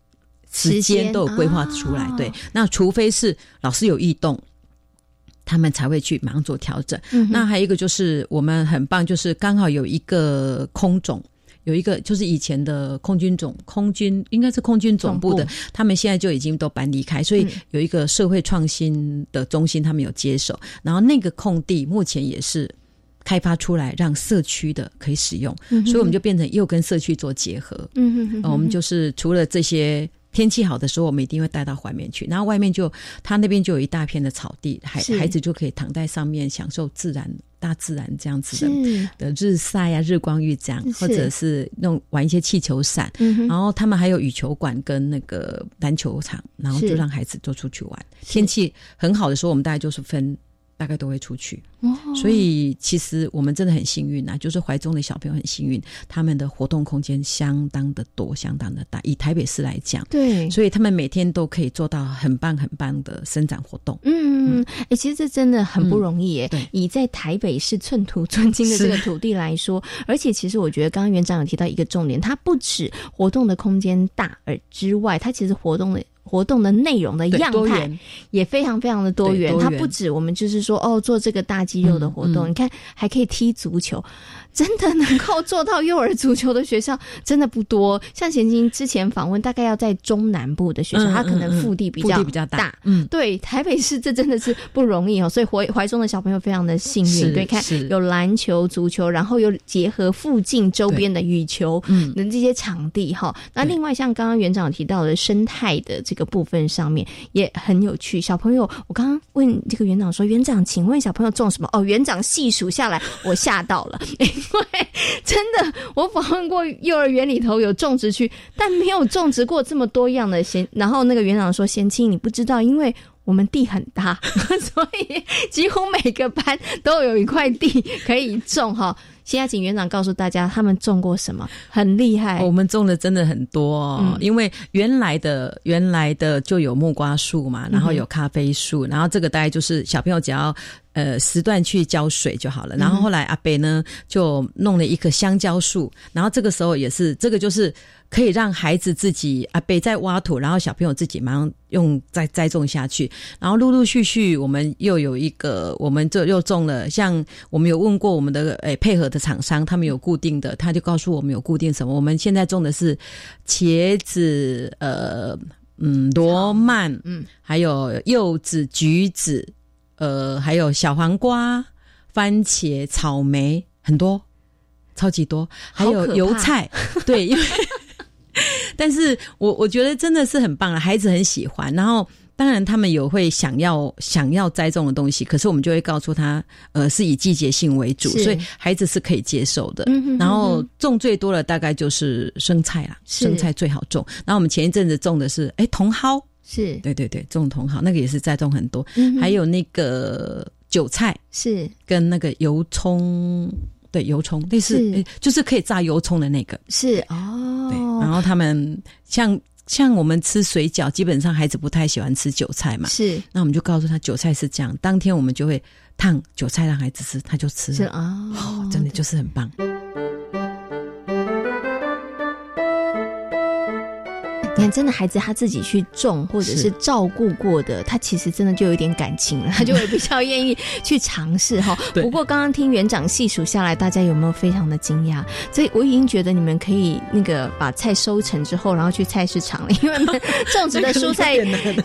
时间都有规划出来。对，那除非是老师有异动。他们才会去马上做调整。那还有一个就是我们很棒，就是刚好有一个空总，有一个就是以前的空军总空军，应该是空军总部的，他们现在就已经都搬离开，所以有一个社会创新的中心，他们有接手。然后那个空地目前也是开发出来，让社区的可以使用，所以我们就变成又跟社区做结合。嗯嗯嗯，我们就是除了这些天气好的时候，我们一定会带到外面去，然后外面就他那边就有一大片的草地，孩孩子就可以躺在上面享受自然。大自然这样子的的日晒啊，日光浴这样，或者是弄玩一些气球伞，然后他们还有羽球馆跟那个篮球场，然后就让孩子都出去玩。天气很好的时候，我们大概就是分。大概都会出去，所以其实我们真的很幸运呐，就是怀中的小朋友很幸运，他们的活动空间相当的多，相当的大。以台北市来讲，对，所以他们每天都可以做到很棒很棒的生长活动。嗯，哎，其实这真的很不容易耶。以在台北市寸土寸金的这个土地来说，而且其实我觉得刚刚园长有提到一个重点，它不止活动的空间大而之外，它其实活动的。活动的内容的样态也非常非常的多元，它不止我们就是说哦做这个大肌肉的活动，你看还可以踢足球。真的能够做到幼儿足球的学校真的不多，像贤金之前访问，大概要在中南部的学校，它可能腹地比较比较大。嗯，对，台北市这真的是不容易哦，所以怀怀中的小朋友非常的幸运。对，看有篮球、足球，然后又结合附近周边的羽球嗯的这些场地哈。那另外像刚刚园长提到的生态的这个部分上面也很有趣。小朋友，我刚刚问这个园长说：“园长，请问小朋友种什么？”哦，园长细数下来，我吓到了。对，真的，我访问过幼儿园里头有种植区，但没有种植过这么多样的仙。然后那个园长说：“贤青，你不知道，因为我们地很大，所以几乎每个班都有一块地可以种。”哈。现在请园长告诉大家，他们种过什么，很厉害。我们种的真的很多，哦，因为原来的原来的就有木瓜树嘛，然后有咖啡树，然后这个大概就是小朋友只要呃时段去浇水就好了。然后后来阿北呢就弄了一棵香蕉树，然后这个时候也是这个就是。可以让孩子自己啊，北在挖土，然后小朋友自己马上用再栽种下去，然后陆陆续续我们又有一个，我们这又种了，像我们有问过我们的诶配合的厂商，他们有固定的，他就告诉我们有固定什么，我们现在种的是茄子，呃，嗯，罗曼，嗯，还有柚子、橘子，呃，还有小黄瓜、番茄、草莓，很多，超级多，还有油菜，对，因为。但是我我觉得真的是很棒了，孩子很喜欢。然后当然他们有会想要想要栽种的东西，可是我们就会告诉他，呃，是以季节性为主，所以孩子是可以接受的。然后种最多的大概就是生菜啦，生菜最好种。然后我们前一阵子种的是哎茼蒿，是对对对，种茼蒿那个也是栽种很多，还有那个韭菜是跟那个油葱。对油葱类似，就是可以炸油葱的那个是哦。对，然后他们像像我们吃水饺，基本上孩子不太喜欢吃韭菜嘛。是，那我们就告诉他韭菜是这样，当天我们就会烫韭菜让孩子吃，他就吃了。是哦，真的就是很棒。你看，真的孩子他自己去种或者是照顾过的，他其实真的就有点感情了，他就会比较愿意去尝试哈。不过刚刚听园长细数下来，大家有没有非常的惊讶？所以我已经觉得你们可以那个把菜收成之后，然后去菜市场了，因为种植的蔬菜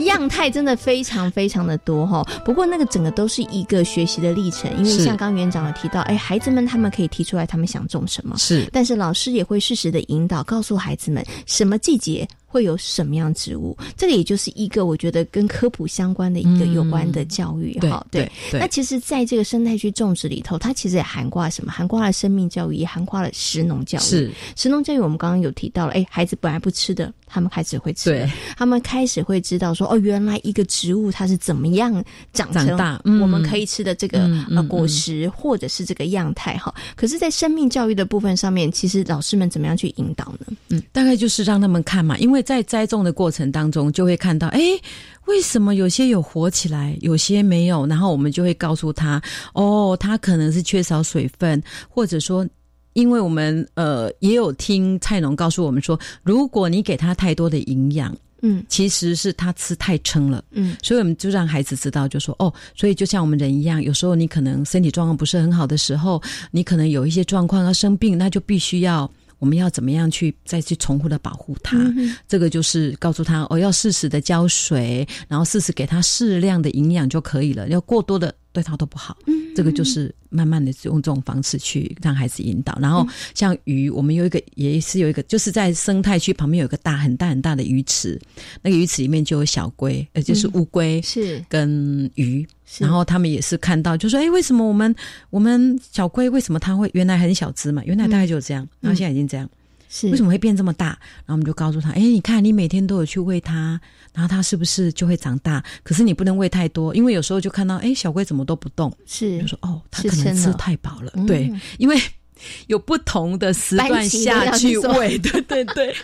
样态真的非常非常的多哈。不过那个整个都是一个学习的历程，因为像刚园长有提到，哎，孩子们他们可以提出来他们想种什么，是，但是老师也会适时的引导，告诉孩子们什么季节。会有什么样植物？这个也就是一个我觉得跟科普相关的一个有关的教育哈。对，那其实在这个生态区种植里头，它其实也涵盖什么？涵盖了生命教育，也涵盖了食农教育。是食农教育，我们刚刚有提到了，哎，孩子本来不吃的，他们开始会吃，他们开始会知道说，哦，原来一个植物它是怎么样长成大，我们可以吃的这个呃果实或者是这个样态哈。可是，在生命教育的部分上面，其实老师们怎么样去引导呢？嗯，大概就是让他们看嘛，因为。在栽种的过程当中，就会看到，哎，为什么有些有活起来，有些没有？然后我们就会告诉他，哦，他可能是缺少水分，或者说，因为我们呃也有听菜农告诉我们说，如果你给他太多的营养，嗯，其实是他吃太撑了，嗯，所以我们就让孩子知道，就说，哦，所以就像我们人一样，有时候你可能身体状况不是很好的时候，你可能有一些状况要生病，那就必须要。我们要怎么样去再去重复的保护它？这个就是告诉他，哦，要适时的浇水，然后适时给他适量的营养就可以了。要过多的对他都不好。嗯，这个就是慢慢的用这种方式去让孩子引导。然后像鱼，我们有一个也是有一个，就是在生态区旁边有一个大很大很大的鱼池，那个鱼池里面就有小龟，呃，就是乌龟是跟鱼。然后他们也是看到，就说：“哎，为什么我们我们小龟为什么它会原来很小只嘛？原来大概就这样，然后现在已经这样。”是为什么会变这么大？然后我们就告诉他：“哎，你看，你每天都有去喂它，然后它是不是就会长大？可是你不能喂太多，因为有时候就看到，哎，小龟怎么都不动，是就说哦，它可能吃太饱了。对，因为有不同的时段下去喂，对对对。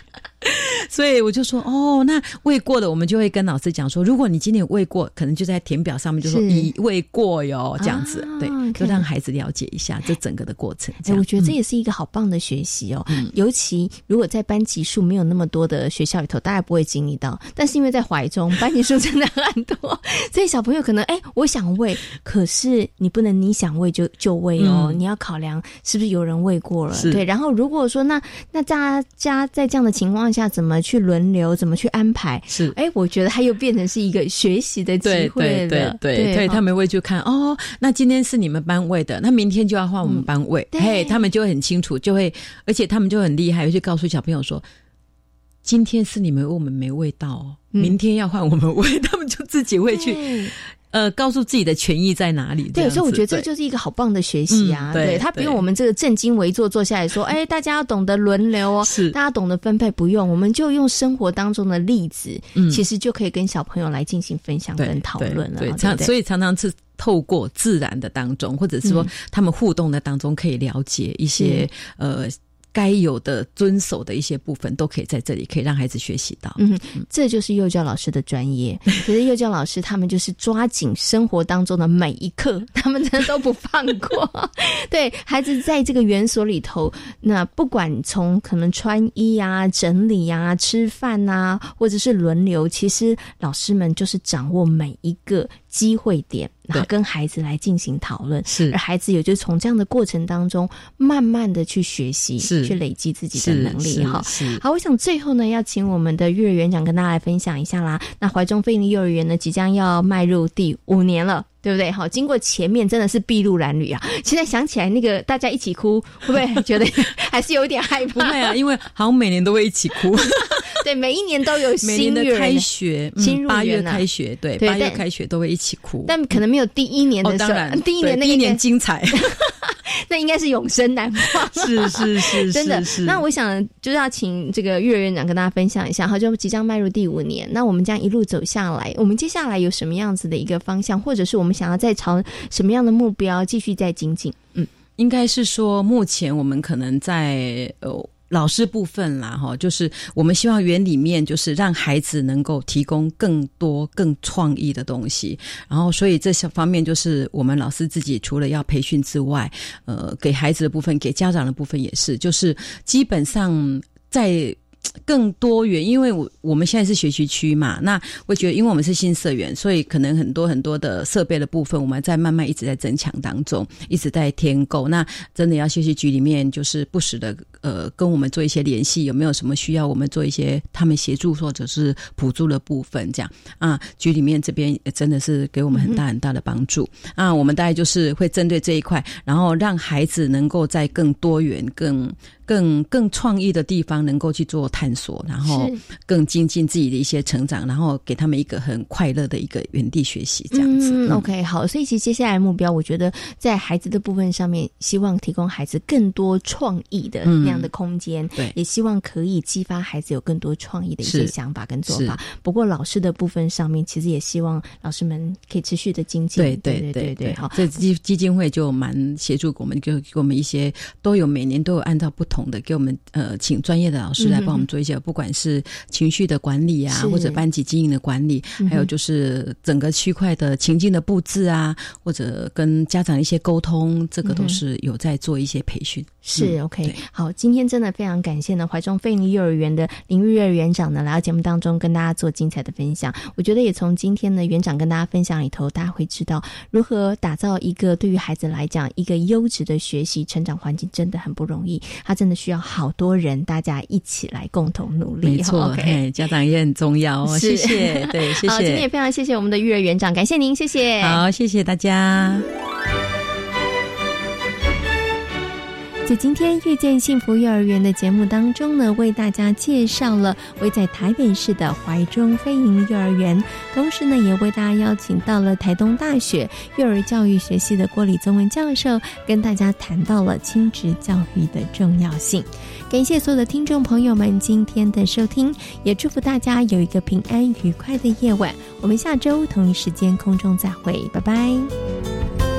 所以我就说，哦，那喂过的，我们就会跟老师讲说，如果你今天有喂过，可能就在填表上面就说已喂过哟，这样子，对，就让孩子了解一下这整个的过程。哎，我觉得这也是一个好棒的学习哦。尤其如果在班级数没有那么多的学校里头，大家不会经历到。但是因为在怀中，班级数真的很多，所以小朋友可能，哎，我想喂，可是你不能你想喂就就喂哦，你要考量是不是有人喂过了。对，然后如果说那那大家在这样的情况。下怎么去轮流，怎么去安排？是，哎，我觉得他又变成是一个学习的机会了。对对对，他们会去看哦，那今天是你们班位的，那明天就要换我们班位。嘿，他们就会很清楚，就会，而且他们就很厉害，会去告诉小朋友说，今天是你们我们没味道，明天要换我们 喂，他们就自己会去。呃，告诉自己的权益在哪里？对，所以我觉得这就是一个好棒的学习啊！对他不用我们这个正襟危坐坐下来说，哎，大家要懂得轮流哦，是大家懂得分配，不用，我们就用生活当中的例子，嗯其实就可以跟小朋友来进行分享跟讨论了。对，常所以常常是透过自然的当中，或者是说他们互动的当中，可以了解一些呃。该有的遵守的一些部分都可以在这里，可以让孩子学习到。嗯，这就是幼教老师的专业。可是幼教老师他们就是抓紧生活当中的每一刻，他们真的都不放过。对孩子在这个园所里头，那不管从可能穿衣啊、整理啊、吃饭啊，或者是轮流，其实老师们就是掌握每一个。机会点，然后跟孩子来进行讨论，是而孩子也就从这样的过程当中，慢慢的去学习，是去累积自己的能力哈。是好，我想最后呢，要请我们的幼儿园长跟大家来分享一下啦。那怀中飞鹰幼儿园呢，即将要迈入第五年了，对不对？好，经过前面真的是筚路蓝缕啊，现在想起来那个大家一起哭，会不会觉得 还是有点害怕？不会啊，因为好像每年都会一起哭。对，每一年都有新的开学，新八月开学，对，八月开学都会一起哭，但可能没有第一年的时候，第一年那一年精彩，那应该是永生难忘。是是 是，真的。是。那我想就是要请这个幼儿园长跟大家分享一下，好，就即将迈入第五年，那我们将一路走下来，我们接下来有什么样子的一个方向，或者是我们想要再朝什么样的目标继续再精进？嗯，应该是说目前我们可能在呃。老师部分啦，哈，就是我们希望园里面就是让孩子能够提供更多更创意的东西，然后所以这些方面就是我们老师自己除了要培训之外，呃，给孩子的部分，给家长的部分也是，就是基本上在。更多元，因为我我们现在是学习区嘛，那我觉得，因为我们是新社员，所以可能很多很多的设备的部分，我们在慢慢一直在增强当中，一直在添购。那真的要学习局里面就是不时的呃跟我们做一些联系，有没有什么需要我们做一些他们协助或者是补助的部分，这样啊，局里面这边真的是给我们很大很大的帮助啊。我们大概就是会针对这一块，然后让孩子能够在更多元、更。更更创意的地方，能够去做探索，然后更精进自己的一些成长，然后给他们一个很快乐的一个原地学习这样子。OK，好，所以其实接下来目标，我觉得在孩子的部分上面，希望提供孩子更多创意的那样的空间，对，也希望可以激发孩子有更多创意的一些想法跟做法。不过老师的部分上面，其实也希望老师们可以持续的精进。对对对对，好，这基基金会就蛮协助我们，就给我们一些都有每年都有按照不同。同的，给我们呃，请专业的老师来帮我们做一些，不管是情绪的管理啊，或者班级经营的管理，还有就是整个区块的情境的布置啊，或者跟家长一些沟通，这个都是有在做一些培训。是 OK，好，今天真的非常感谢呢，怀中飞鹰幼儿园的林玉月园长呢来到节目当中跟大家做精彩的分享。我觉得也从今天呢园长跟大家分享里头，大家会知道如何打造一个对于孩子来讲一个优质的学习成长环境，真的很不容易。他真的需要好多人大家一起来共同努力。没错，家长也很重要哦。谢谢，对，谢谢。好，今天也非常谢谢我们的育儿园长，感谢您，谢谢。好，谢谢大家。在今天遇见幸福幼儿园的节目当中呢，为大家介绍了位在台北市的怀中飞鹰幼儿园，同时呢，也为大家邀请到了台东大学幼儿教育学系的郭李宗文教授，跟大家谈到了亲职教育的重要性。感谢所有的听众朋友们今天的收听，也祝福大家有一个平安愉快的夜晚。我们下周同一时间空中再会，拜拜。